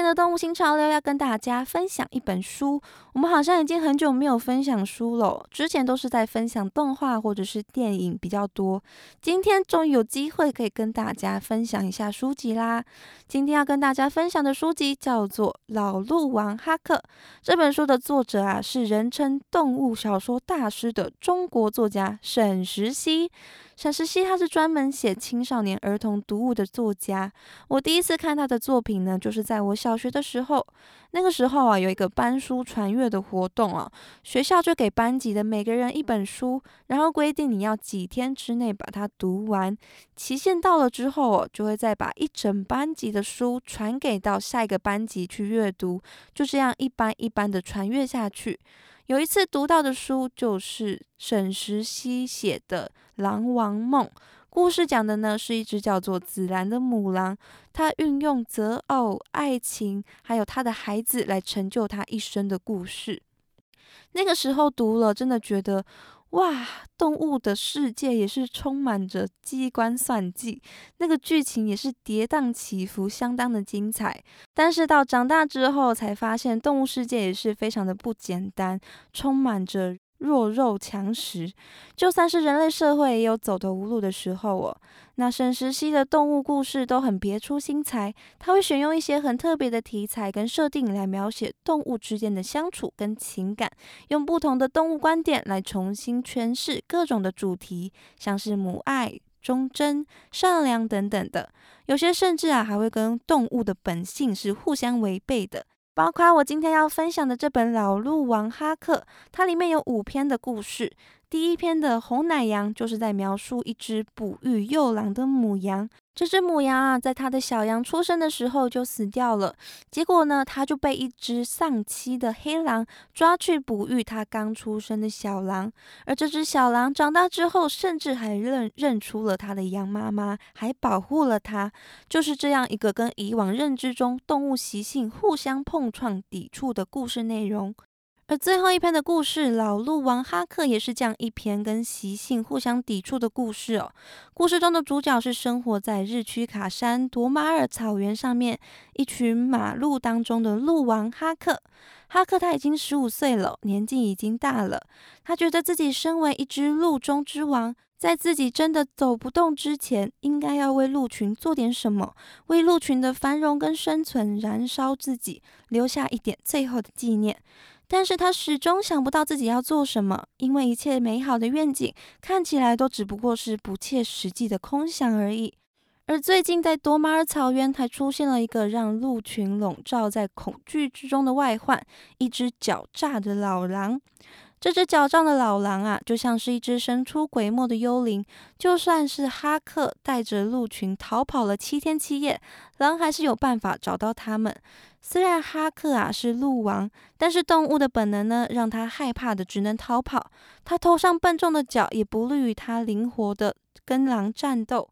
天的动物新潮流要跟大家分享一本书。我们好像已经很久没有分享书了，之前都是在分享动画或者是电影比较多。今天终于有机会可以跟大家分享一下书籍啦。今天要跟大家分享的书籍叫做《老鹿王哈克》。这本书的作者啊是人称动物小说大师的中国作家沈石溪。沈石溪他是专门写青少年儿童读物的作家。我第一次看他的作品呢，就是在我小小学的时候。那个时候啊，有一个班书传阅的活动啊，学校就给班级的每个人一本书，然后规定你要几天之内把它读完。期限到了之后，就会再把一整班级的书传给到下一个班级去阅读，就这样一班一班的传阅下去。有一次读到的书就是沈石溪写的《狼王梦》，故事讲的呢是一只叫做紫兰的母狼，它运用择偶、爱情，还有它的孩子来成就它一生的故事。那个时候读了，真的觉得哇，动物的世界也是充满着机关算计，那个剧情也是跌宕起伏，相当的精彩。但是到长大之后，才发现动物世界也是非常的不简单，充满着弱肉强食。就算是人类社会，也有走投无路的时候哦。那沈石溪的动物故事都很别出心裁，他会选用一些很特别的题材跟设定来描写动物之间的相处跟情感，用不同的动物观点来重新诠释各种的主题，像是母爱。忠贞、善良等等的，有些甚至啊还会跟动物的本性是互相违背的。包括我今天要分享的这本《老鹿王哈克》，它里面有五篇的故事。第一篇的红奶羊就是在描述一只哺育幼狼的母羊。这只母羊啊，在它的小羊出生的时候就死掉了。结果呢，它就被一只丧妻的黑狼抓去哺育它刚出生的小狼。而这只小狼长大之后，甚至还认认出了它的羊妈妈，还保护了它。就是这样一个跟以往认知中动物习性互相碰撞、抵触的故事内容。而最后一篇的故事《老鹿王哈克》也是这样一篇跟习性互相抵触的故事哦。故事中的主角是生活在日区卡山夺马尔草原上面一群马鹿当中的鹿王哈克。哈克他已经十五岁了，年纪已经大了。他觉得自己身为一只鹿中之王，在自己真的走不动之前，应该要为鹿群做点什么，为鹿群的繁荣跟生存燃烧自己，留下一点最后的纪念。但是他始终想不到自己要做什么，因为一切美好的愿景看起来都只不过是不切实际的空想而已。而最近在多马尔草原还出现了一个让鹿群笼罩在恐惧之中的外患——一只狡诈的老狼。这只狡诈的老狼啊，就像是一只神出鬼没的幽灵。就算是哈克带着鹿群逃跑了七天七夜，狼还是有办法找到他们。虽然哈克啊是鹿王，但是动物的本能呢，让他害怕的只能逃跑。他头上笨重的角也不利于他灵活的跟狼战斗。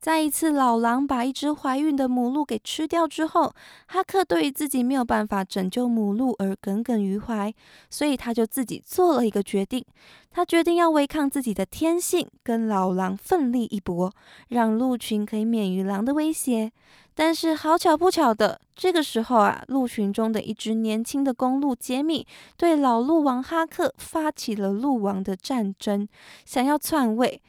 在一次老狼把一只怀孕的母鹿给吃掉之后，哈克对于自己没有办法拯救母鹿而耿耿于怀，所以他就自己做了一个决定。他决定要违抗自己的天性，跟老狼奋力一搏，让鹿群可以免于狼的威胁。但是好巧不巧的，这个时候啊，鹿群中的一只年轻的公鹿杰米对老鹿王哈克发起了鹿王的战争，想要篡位。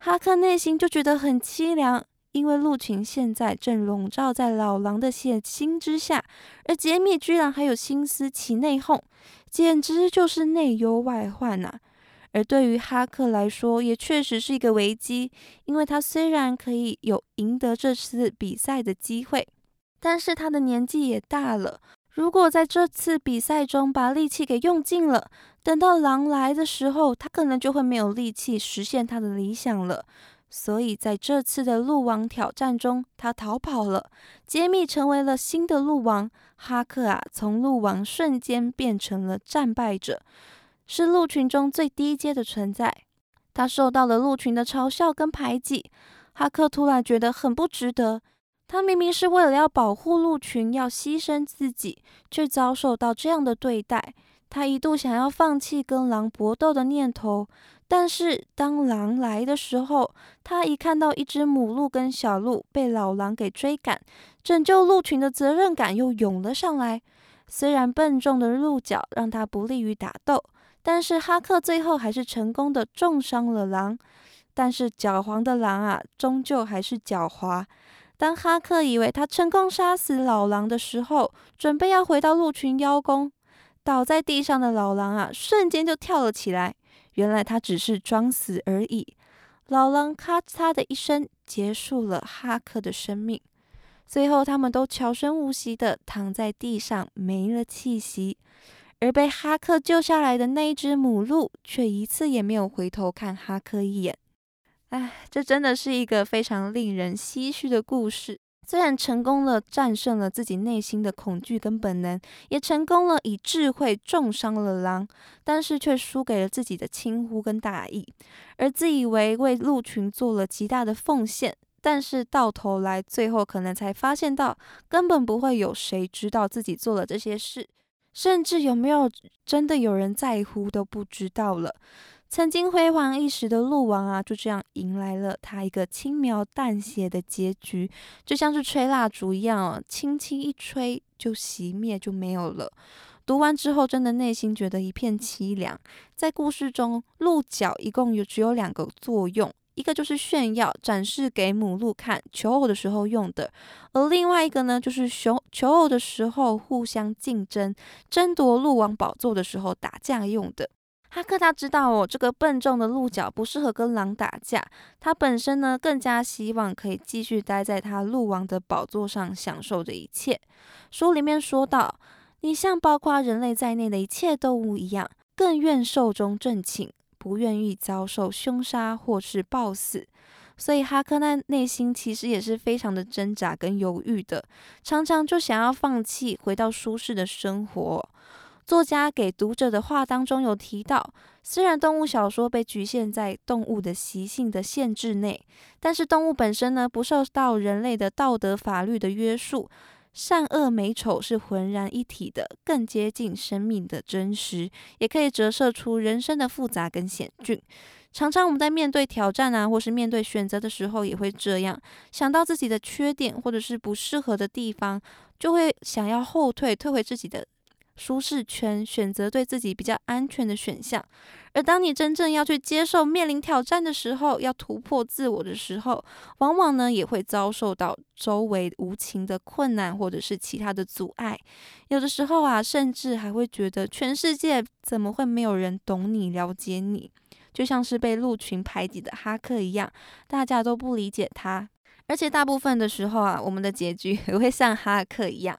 哈克内心就觉得很凄凉，因为鹿群现在正笼罩在老狼的血腥之下，而杰米居然还有心思起内讧，简直就是内忧外患呐。而对于哈克来说，也确实是一个危机，因为他虽然可以有赢得这次比赛的机会，但是他的年纪也大了。如果在这次比赛中把力气给用尽了，等到狼来的时候，他可能就会没有力气实现他的理想了。所以在这次的鹿王挑战中，他逃跑了。杰米成为了新的鹿王，哈克啊，从鹿王瞬间变成了战败者。是鹿群中最低阶的存在。他受到了鹿群的嘲笑跟排挤。哈克突然觉得很不值得，他明明是为了要保护鹿群，要牺牲自己，却遭受到这样的对待。他一度想要放弃跟狼搏斗的念头，但是当狼来的时候，他一看到一只母鹿跟小鹿被老狼给追赶，拯救鹿群的责任感又涌了上来。虽然笨重的鹿角让他不利于打斗，但是哈克最后还是成功的重伤了狼。但是狡猾的狼啊，终究还是狡猾。当哈克以为他成功杀死老狼的时候，准备要回到鹿群邀功。倒在地上的老狼啊，瞬间就跳了起来。原来他只是装死而已。老狼咔嚓的一声，结束了哈克的生命。最后，他们都悄声无息的躺在地上，没了气息。而被哈克救下来的那只母鹿，却一次也没有回头看哈克一眼。唉，这真的是一个非常令人唏嘘的故事。虽然成功了战胜了自己内心的恐惧跟本能，也成功了以智慧重伤了狼，但是却输给了自己的轻忽跟大意，而自以为为鹿群做了极大的奉献，但是到头来最后可能才发现到，根本不会有谁知道自己做了这些事，甚至有没有真的有人在乎都不知道了。曾经辉煌一时的鹿王啊，就这样迎来了他一个轻描淡写的结局，就像是吹蜡烛一样哦，轻轻一吹就熄灭就没有了。读完之后，真的内心觉得一片凄凉。在故事中，鹿角一共有只有两个作用，一个就是炫耀，展示给母鹿看求偶的时候用的；而另外一个呢，就是雄求偶的时候互相竞争，争夺鹿王宝座的时候打架用的。哈克他知道哦，这个笨重的鹿角不适合跟狼打架。他本身呢，更加希望可以继续待在他鹿王的宝座上，享受这一切。书里面说到，你像包括人类在内的一切动物一样，更愿寿终正寝，不愿意遭受凶杀或是暴死。所以哈克那内心其实也是非常的挣扎跟犹豫的，常常就想要放弃，回到舒适的生活。作家给读者的话当中有提到，虽然动物小说被局限在动物的习性的限制内，但是动物本身呢不受到人类的道德法律的约束，善恶美丑是浑然一体的，更接近生命的真实，也可以折射出人生的复杂跟险峻。常常我们在面对挑战啊，或是面对选择的时候，也会这样想到自己的缺点或者是不适合的地方，就会想要后退，退回自己的。舒适圈，选择对自己比较安全的选项。而当你真正要去接受面临挑战的时候，要突破自我的时候，往往呢也会遭受到周围无情的困难，或者是其他的阻碍。有的时候啊，甚至还会觉得全世界怎么会没有人懂你、了解你？就像是被鹿群排挤的哈克一样，大家都不理解他。而且大部分的时候啊，我们的结局 也会像哈克一样。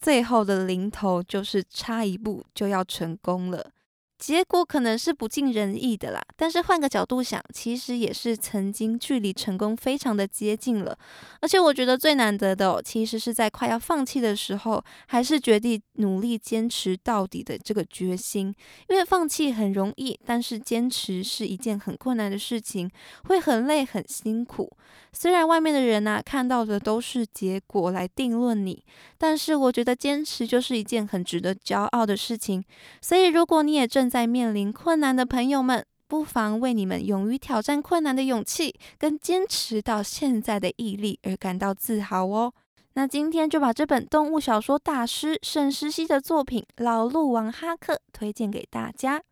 最后的零头就是差一步就要成功了。结果可能是不尽人意的啦，但是换个角度想，其实也是曾经距离成功非常的接近了。而且我觉得最难得的，其实是在快要放弃的时候，还是决定努力坚持到底的这个决心。因为放弃很容易，但是坚持是一件很困难的事情，会很累很辛苦。虽然外面的人呐看到的都是结果来定论你，但是我觉得坚持就是一件很值得骄傲的事情。所以如果你也正在面临困难的朋友们，不妨为你们勇于挑战困难的勇气跟坚持到现在的毅力而感到自豪哦。那今天就把这本动物小说大师沈石溪的作品《老鹿王哈克》推荐给大家。